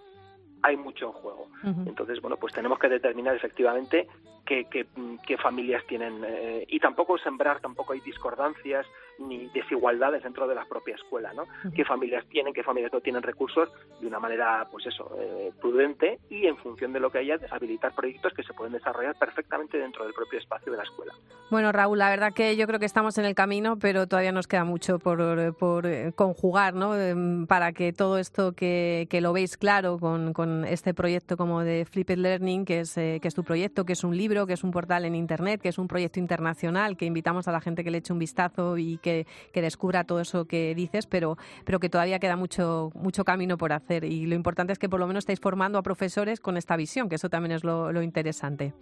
hay mucho en juego. Entonces, bueno, pues tenemos que determinar efectivamente qué, qué, familias tienen eh, y tampoco sembrar, tampoco hay discordancias ni desigualdades dentro de la propia escuela, ¿no? Qué familias tienen, qué familias no tienen recursos de una manera, pues eso, eh, prudente y en función de lo que haya, habilitar proyectos que se pueden desarrollar perfectamente dentro del propio espacio de la escuela. Bueno, Raúl, la verdad que yo creo que estamos en el camino, pero todavía nos queda mucho por, por eh, conjugar, ¿no? Em, para que todo esto que, que lo veis claro con, con, este proyecto como de Flipped Learning, que es, que es tu proyecto, que es un libro, que es un portal en Internet, que es un proyecto internacional, que invitamos a la gente que le eche un vistazo y que, descubra todo eso que dices, pero, pero que todavía queda mucho, mucho camino por hacer. Y lo importante es que por lo menos estáis formando a profesores con esta visión, que eso también es lo, interesante.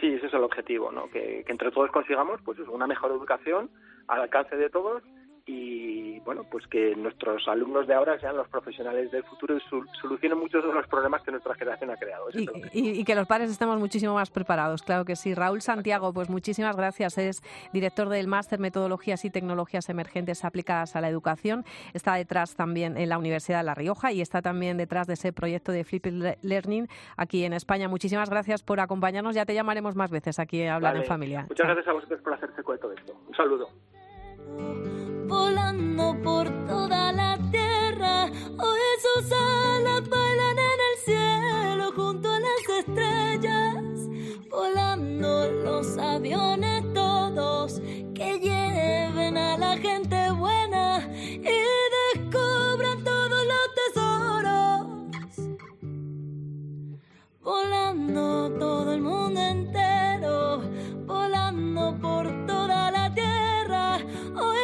Sí, ese es el objetivo, ¿no? que, que entre todos consigamos pues una mejor educación al alcance de todos y bueno, pues que nuestros alumnos de ahora sean los profesionales del futuro y solucionen muchos de los problemas que nuestra generación ha creado. Y, que los padres estemos muchísimo más preparados, claro que sí. Raúl Santiago, pues muchísimas gracias. Es director del Máster Metodologías y Tecnologías Emergentes aplicadas a la educación. Está detrás también en la Universidad de La Rioja y está también detrás de ese proyecto de Flipped Learning aquí en España. Muchísimas gracias por acompañarnos. Ya te llamaremos más veces aquí a hablar en familia. Muchas gracias a vosotros por hacerse cuenta de esto. Un saludo volando por toda la tierra. Hoy sus alas bailan en el cielo junto a las estrellas. Volando los aviones todos que lleven a la gente buena y descubran todos los tesoros. Volando todo el mundo entero, volando por toda la tierra. Hoy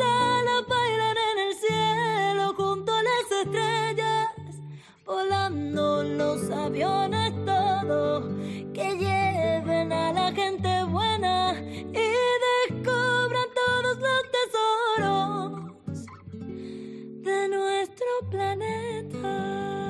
alas bailan en el cielo junto a las estrellas, volando los aviones todos que lleven a la gente buena y descubran todos los tesoros de nuestro planeta.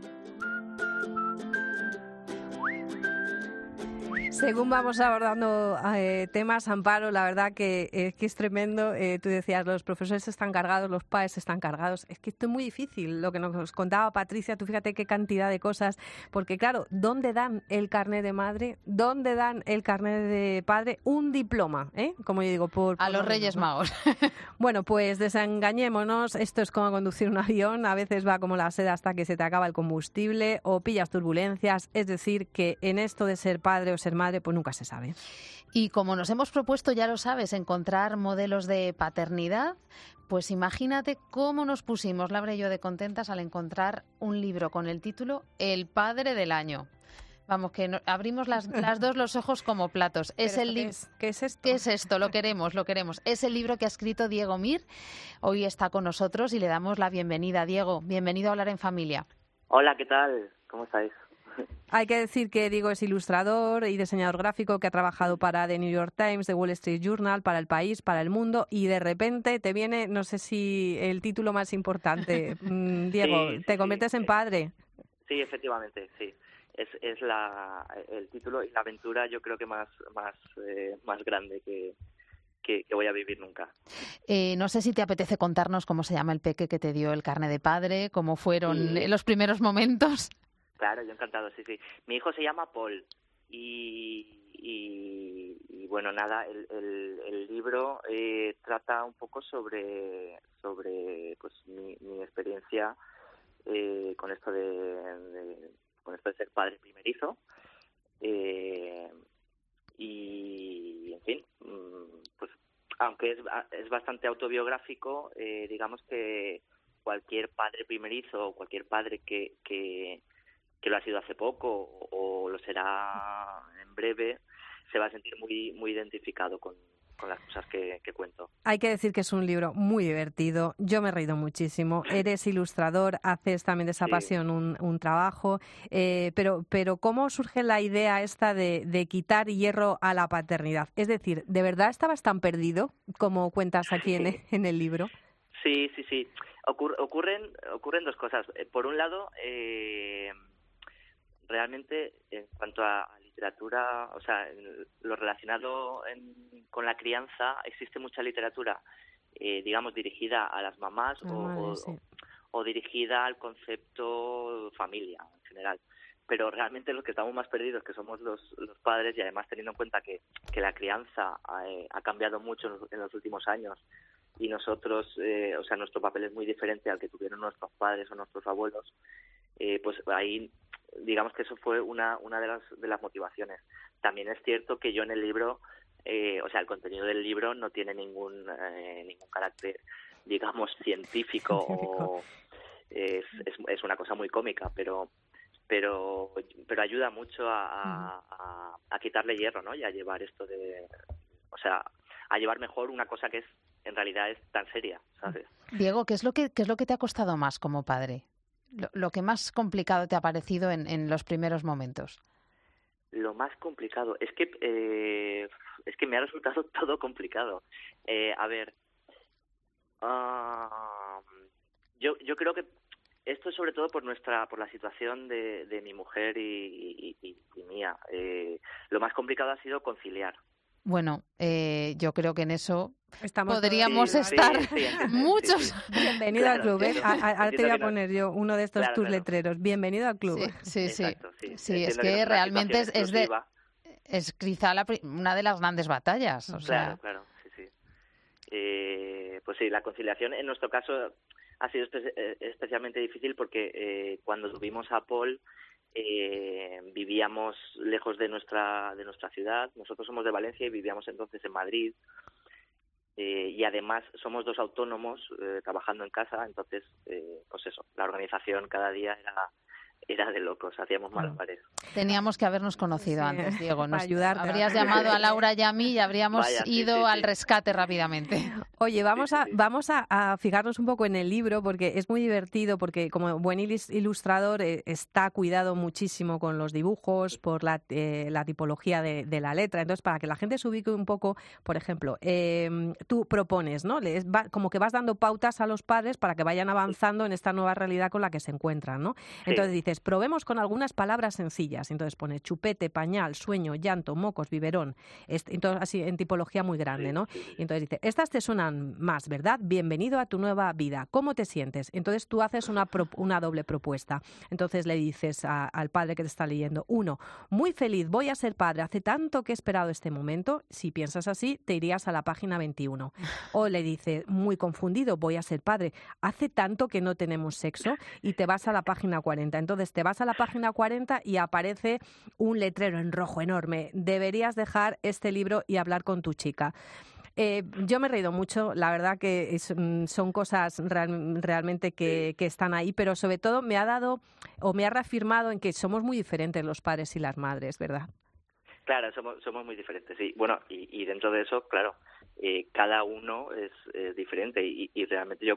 Según vamos abordando eh, temas, Amparo, la verdad que, eh, que es tremendo. Eh, tú decías, los profesores están cargados, los padres están cargados. Es que esto es muy difícil, lo que nos contaba Patricia. Tú fíjate qué cantidad de cosas. Porque claro, ¿dónde dan el carnet de madre? ¿Dónde dan el carnet de padre? Un diploma, ¿eh? Como yo digo, por... A los Reyes Magos. bueno, pues desengañémonos. Esto es como conducir un avión. A veces va como la seda hasta que se te acaba el combustible o pillas turbulencias. Es decir, que en esto de ser padre o ser madre pues nunca se sabe. Y como nos hemos propuesto, ya lo sabes, encontrar modelos de paternidad, pues imagínate cómo nos pusimos, Laura y yo, de contentas al encontrar un libro con el título El padre del año. Vamos, que abrimos las, dos los ojos como platos. Es el qué, es? ¿Qué es esto? ¿Qué es esto? Lo queremos, lo queremos. Es el libro que ha escrito Diego Mir. Hoy está con nosotros y le damos la bienvenida. Diego, bienvenido a Hablar en Familia. Hola, ¿qué tal? ¿Cómo estáis? Hay que decir que Diego es ilustrador y diseñador gráfico que ha trabajado para The New York Times, The Wall Street Journal, para El País, para El Mundo y de repente te viene, no sé si el título más importante. Mm, Diego, te conviertes en padre. Sí, efectivamente, sí. Es, es la, el título y la aventura yo creo que más, más, eh, más grande que, que, voy a vivir nunca. Eh, no sé si te apetece contarnos cómo se llama el peque que te dio el carne de padre, cómo fueron los primeros momentos. Claro, yo encantado, sí, sí. Mi hijo se llama Paul y, y, bueno, nada, el, el, libro eh, trata un poco sobre, sobre pues mi, mi experiencia eh, con esto de, con esto de ser padre primerizo eh, y en fin mm, pues aunque es, es bastante autobiográfico, eh, digamos que cualquier padre primerizo o cualquier padre que, que, que lo ha sido hace poco o, lo será en breve, se va a sentir muy, muy identificado con, con las cosas que, cuento. Hay que decir que es un libro muy divertido. Yo me he reído muchísimo. Eres ilustrador, haces también de esa pasión un, un trabajo. Eh, pero, pero, ¿cómo surge la idea esta de, de, quitar hierro a la paternidad? Es decir, ¿de verdad estabas tan perdido como cuentas aquí en, en el libro? Sí, sí, sí. ocurren, ocurren dos cosas. Eh, por un lado, eh, realmente en cuanto a, literatura, o sea, lo relacionado con la crianza, existe mucha literatura, eh, digamos, dirigida a las mamás o, dirigida al concepto familia en general. Pero realmente los que estamos más perdidos, que somos los, los padres, y además teniendo en cuenta que, que la crianza ha, eh, cambiado mucho en los, últimos años, y nosotros, eh, o sea, nuestro papel es muy diferente al que tuvieron nuestros padres o nuestros abuelos, pues ahí digamos que eso fue una, una de, las, de las motivaciones. También es cierto que yo en el libro, eh, o sea, el contenido del libro no tiene ningún, eh, ningún carácter, digamos, científico, o es, es, una cosa muy cómica, pero pero pero ayuda mucho a, a, a, quitarle hierro, ¿no? Y a llevar esto de, o sea, a llevar mejor una cosa que es en realidad es tan seria, ¿sabes? Diego, ¿qué es lo que qué es lo que te ha costado más como padre? Lo, que más complicado te ha parecido en, en, los primeros momentos? Lo más complicado es que eh, es que me ha resultado todo complicado. Eh, a ver, uh, yo yo creo que esto es sobre todo por nuestra por la situación de, de mi mujer y, y, y mía. Eh, lo más complicado ha sido conciliar. Bueno, eh, yo creo que en eso podríamos estar muchos. Bienvenido al club. ¿eh? Ahora te voy a poner yo uno de estos tus letreros. Bienvenido al club. Sí, sí, sí. es que, realmente es, de, es quizá una de las grandes batallas. O claro, claro, sí, sí. Eh, pues sí, la conciliación en nuestro caso ha sido eh, especialmente difícil porque eh, cuando tuvimos a Paul eh, vivíamos lejos de nuestra de nuestra ciudad. Nosotros somos de Valencia y vivíamos entonces en Madrid. Eh, y además somos dos autónomos eh, trabajando en casa, entonces, eh, pues eso, la organización cada día era era de locos, hacíamos malabares. Teníamos que habernos conocido antes, Diego. Nos ayudar. Habrías llamado a Laura y a mí y habríamos ido al rescate rápidamente. Oye, vamos a vamos a, fijarnos un poco en el libro porque es muy divertido porque como buen ilustrador eh, está cuidado muchísimo con los dibujos por la, eh, la tipología de, la letra. Entonces, para que la gente se ubique un poco, por ejemplo, em, tú propones, ¿no? Les como que vas dando pautas a los padres para que vayan avanzando en esta nueva realidad con la que se encuentran, ¿no? Entonces dices probemos con algunas palabras sencillas. Entonces pone chupete, pañal, sueño, llanto, mocos, biberón. Entonces, así en tipología muy grande, ¿no? Y entonces dice, estas te suenan más, ¿verdad? Bienvenido a tu nueva vida. ¿Cómo te sientes? Entonces tú haces una, una doble propuesta. Entonces le dices al padre que te está leyendo, uno, muy feliz, voy a ser padre. Hace tanto que he esperado este momento. Si piensas así, te irías a la página 21. O le dice, muy confundido, voy a ser padre. Hace tanto que no tenemos sexo y te vas a la página 40. Entonces te vas a la página 40 y aparece un letrero en rojo enorme. Deberías dejar este libro y hablar con tu chica. Eh, yo me he reído mucho, la verdad que mm, son cosas realmente que, están ahí, pero sobre todo me ha dado o me ha reafirmado en que somos muy diferentes los padres y las madres, ¿verdad? Claro, somos, somos muy diferentes, sí. Bueno, y, dentro de eso, claro, eh, cada uno es, diferente y, y, realmente yo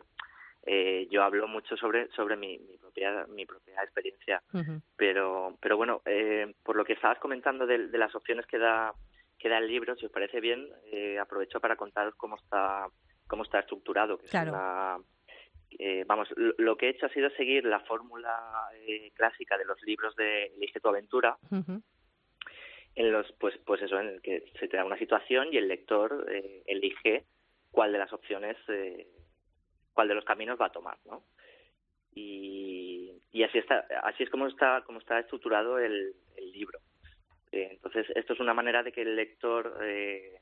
eh, yo hablo mucho sobre sobre mi, mi propia mi propia experiencia. Pero pero bueno eh, por lo que estabas comentando de, de, las opciones que da que da el libro si os parece bien eh, aprovecho para contaros cómo está cómo está estructurado que claro. eh, vamos lo, que he hecho ha sido seguir la fórmula eh, clásica de los libros de elige tu aventura en los pues pues eso en el que se te da una situación y el lector eh, elige cuál de las opciones eh, cuál de los caminos va a tomar, ¿no? Y, y así está, así es como está, como está estructurado el, el libro. Eh, entonces, esto es una manera de que el lector eh,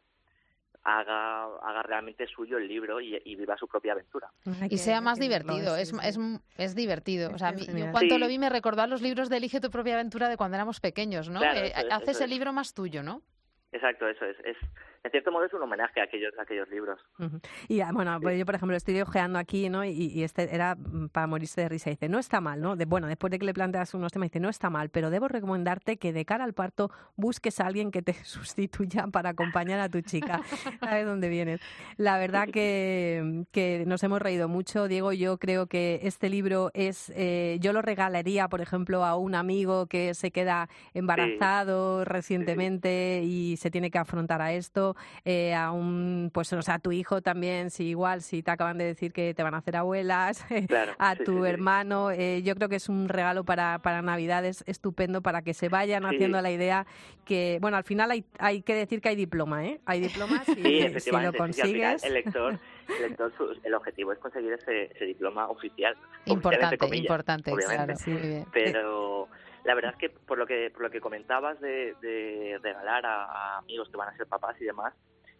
haga, haga realmente suyo el libro y, viva su propia aventura. y sea más divertido, es, es, es, divertido. O sea, yo cuando lo vi me recordó a los libros de Elige tu propia aventura de cuando éramos pequeños, ¿no? Eh, haces el libro más tuyo, ¿no? Exacto, eso es. es en cierto modo es un homenaje a aquellos, a aquellos libros. Y bueno, pues yo por ejemplo estoy ojeando aquí, ¿no? Y, este era mm, para morirse de risa. Dice, no está mal, ¿no? De, bueno, después de que le planteas unos temas, dice, no está mal, pero debo recomendarte que de cara al parto busques a alguien que te sustituya para acompañar a tu chica. ¿Sabes dónde vienes? La verdad que, que nos hemos reído mucho, Diego. Yo creo que este libro es, eh, yo lo regalaría, por ejemplo, a un amigo que se queda embarazado recientemente y se tiene que afrontar a esto eh, a un, pues, o sea, a tu hijo también, si igual, si te acaban de decir que te van a hacer abuelas, a tu hermano, eh, yo creo que es un regalo para, para Navidades estupendo para que se vayan haciendo la idea que, bueno, al final hay, hay que decir que hay diploma, ¿eh? Hay diplomas y si lo consigues... el lector el, objetivo es conseguir ese, diploma oficial. Importante, importante, claro, Pero la verdad es que por lo que por lo que comentabas de, regalar a, amigos que van a ser papás y demás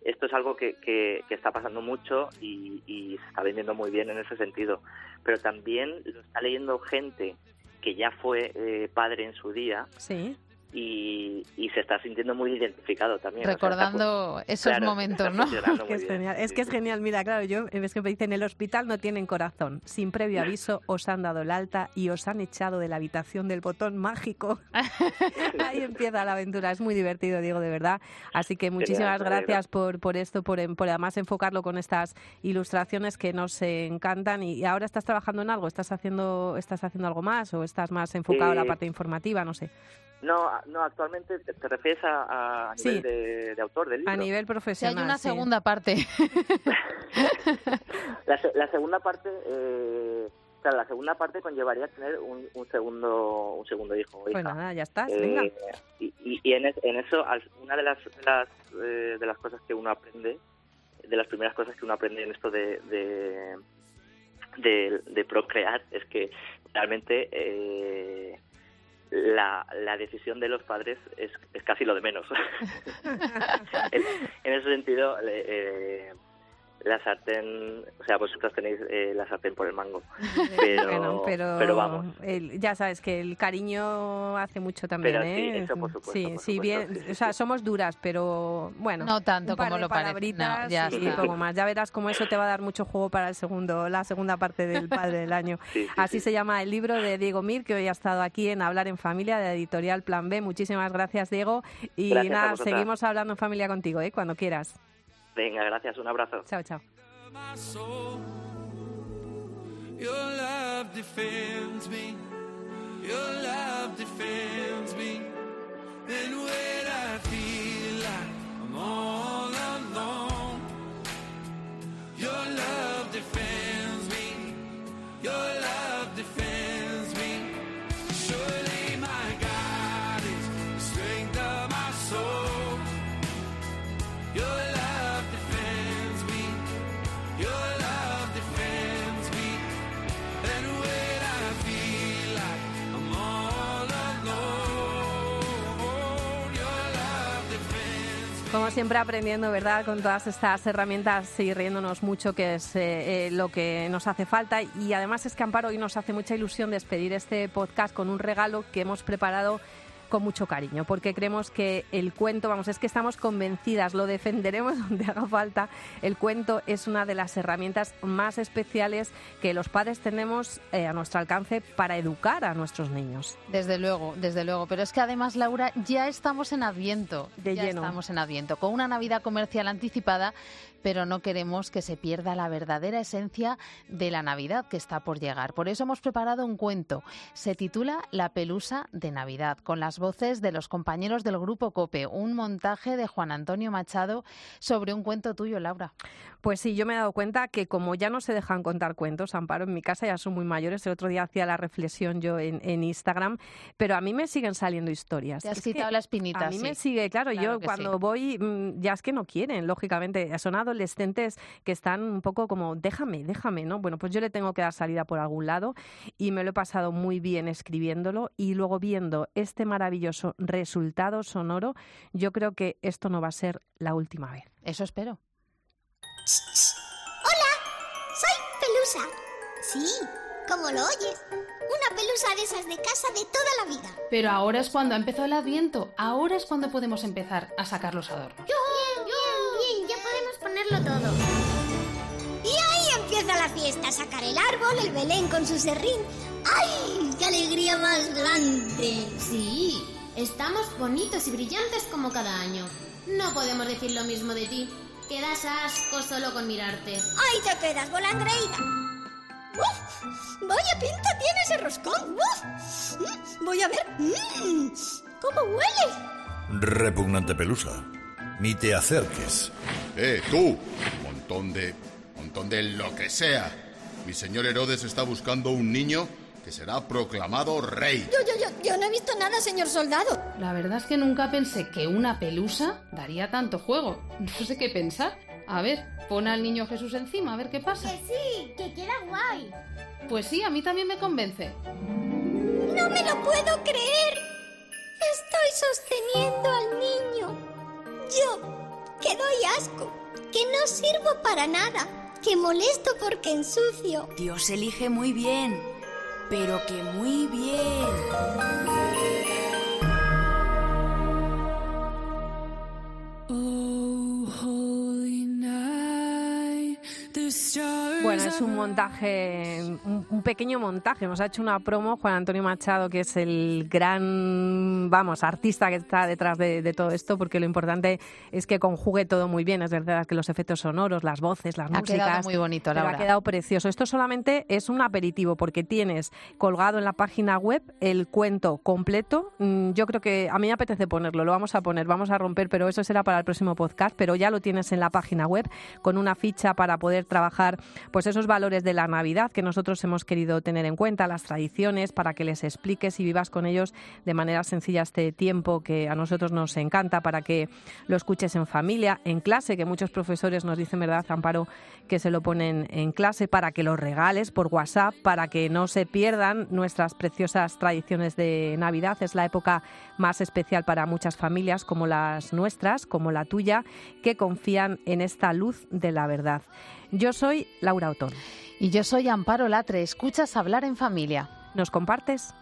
esto es algo que, que, está pasando mucho y, se está vendiendo muy bien en ese sentido. Pero también lo está leyendo gente que ya fue eh, padre en su día sí y, se está sintiendo muy identificado también. Recordando esos momentos, ¿no? es, genial. es que es genial. Mira, claro, yo es que me dicen, en el hospital no tienen corazón. Sin previo aviso os han dado el alta y os han echado de la habitación del botón mágico. Ahí empieza la aventura. Es muy divertido, Diego, de verdad. Así que muchísimas gracias por, por esto, por, por además enfocarlo con estas ilustraciones que nos encantan. Y ahora estás trabajando en algo, estás haciendo, estás haciendo algo más o estás más enfocado en la parte informativa, no sé. No, no, actualmente te, refieres a, nivel de, autor del libro. A nivel profesional. hay una segunda parte. la, segunda parte, eh, la segunda parte conllevaría tener un, segundo, un segundo hijo. Pues nada, ya está. venga. Eh, y, en, eso, una de las, de las, eh, de las cosas que uno aprende, de las primeras cosas que uno aprende en esto de, de, de, procrear, es que realmente eh, la, la decisión de los padres es, es casi lo de menos. en, ese sentido, eh, la sartén, o sea, vosotros tenéis eh, la sartén por el mango. Pero, pero, vamos. ya sabes que el cariño hace mucho también, ¿eh? Sí, eso por supuesto. Sí, sí, bien, o sea, somos duras, pero bueno. No tanto como lo parece. ya y poco más. Ya verás cómo eso te va a dar mucho juego para el segundo, la segunda parte del Padre del Año. Así se llama el libro de Diego Mir, que hoy ha estado aquí en Hablar en Familia, de Editorial Plan B. Muchísimas gracias, Diego. Y nada, seguimos hablando en familia contigo, ¿eh? Cuando quieras. Venga, gracias, un abrazo. Chao, chao. Your love defends me. Your love defends siempre aprendiendo, ¿verdad? Con todas estas herramientas y riéndonos mucho, que es eh, eh, lo que nos hace falta. Y además es que Amparo hoy nos hace mucha ilusión despedir este podcast con un regalo que hemos preparado con mucho cariño, porque creemos que el cuento, vamos, es que estamos convencidas, lo defenderemos donde haga falta. El cuento es una de las herramientas más especiales que los padres tenemos eh, a nuestro alcance para educar a nuestros niños. Desde luego, desde luego. Pero es que además, Laura, ya estamos en Adviento. De ya Estamos en Adviento, con una Navidad comercial anticipada pero no queremos que se pierda la verdadera esencia de la Navidad que está por llegar. Por eso hemos preparado un cuento. Se titula La pelusa de Navidad, con las voces de los compañeros del grupo COPE, un montaje de Juan Antonio Machado sobre un cuento tuyo, Laura. Pues sí, yo me he dado cuenta que como ya no se dejan contar cuentos, Amparo, en mi casa ya son muy mayores, el otro día hacía la reflexión yo en, Instagram, pero a mí me siguen saliendo historias. Te has quitado la espinita. A mí me sigue, claro, yo cuando voy, mm, ya es que no quieren, lógicamente, son adolescentes que están un poco como, déjame, déjame, ¿no? Bueno, pues yo le tengo que dar salida por algún lado y me lo he pasado muy bien escribiéndolo y luego viendo este maravilloso resultado sonoro, yo creo que esto no va a ser la última vez. Eso espero. Hola, soy Pelusa. Sí, como lo oyes. Una pelusa de esas de casa de toda la vida. Pero ahora es cuando ha empezado el adviento. Ahora es cuando podemos empezar a sacar los adornos. Bien, bien, bien, ya podemos ponerlo todo. Y ahí empieza la fiesta. Sacar el árbol, el Belén con su serrín. ¡Ay! ¡Qué alegría más grande! Sí, estamos bonitos y brillantes como cada año. No podemos decir lo mismo de ti. Quedas asco solo con mirarte. ¡Ahí te quedas, volangreída! ¡Uf! ¡Vaya pinta tiene ese roscón! ¡Uf! Mm, Voy a ver. Mm, ¿Cómo huele? Repugnante pelusa. Ni te acerques. ¡Eh, tú! Montón de... montón de lo que sea. Mi señor Herodes está buscando un niño que será proclamado rey. Yo, yo, yo, yo no he visto nada, señor soldado. La verdad es que nunca pensé que una pelusa daría tanto juego. No sé qué pensar. A ver, pon al niño Jesús encima, a ver qué pasa. sí, que queda guay. Pues sí, a mí también me convence. No me lo puedo creer. Estoy sosteniendo al niño. Yo, que doy asco, que no sirvo para nada, que molesto porque ensucio. Dios elige muy bien, pero que muy bien. Bueno, es un montaje, un, pequeño montaje. Nos ha hecho una promo Juan Antonio Machado, que es el gran, vamos, artista que está detrás de, de todo esto, porque lo importante es que conjugue todo muy bien. Es verdad que los efectos sonoros, las voces, las Ha músicas. quedado muy bonito, Laura. Ha quedado precioso. Esto solamente es un aperitivo, porque tienes colgado en la página web el cuento completo. Mm, Yo creo que a mí me apetece ponerlo, lo vamos a poner, vamos a romper, pero eso será para el próximo podcast. Pero ya lo tienes en la página web con una ficha para poder trabajar pues esos valores de la Navidad que nosotros hemos querido tener en cuenta, las tradiciones, para que les expliques y vivas con ellos de manera sencilla este tiempo que a nosotros nos encanta, para que lo escuches en familia, en clase, que muchos profesores nos dicen, ¿verdad, Amparo, que se lo ponen en clase, para que lo regales por WhatsApp, para que no se pierdan nuestras preciosas tradiciones de Navidad. Es la época más especial para muchas familias, como las nuestras, como la tuya, que confían en esta luz de la verdad. Yo soy Laura Otón. Y yo soy Amparo Latre. Escuchas hablar en familia. ¿Nos compartes?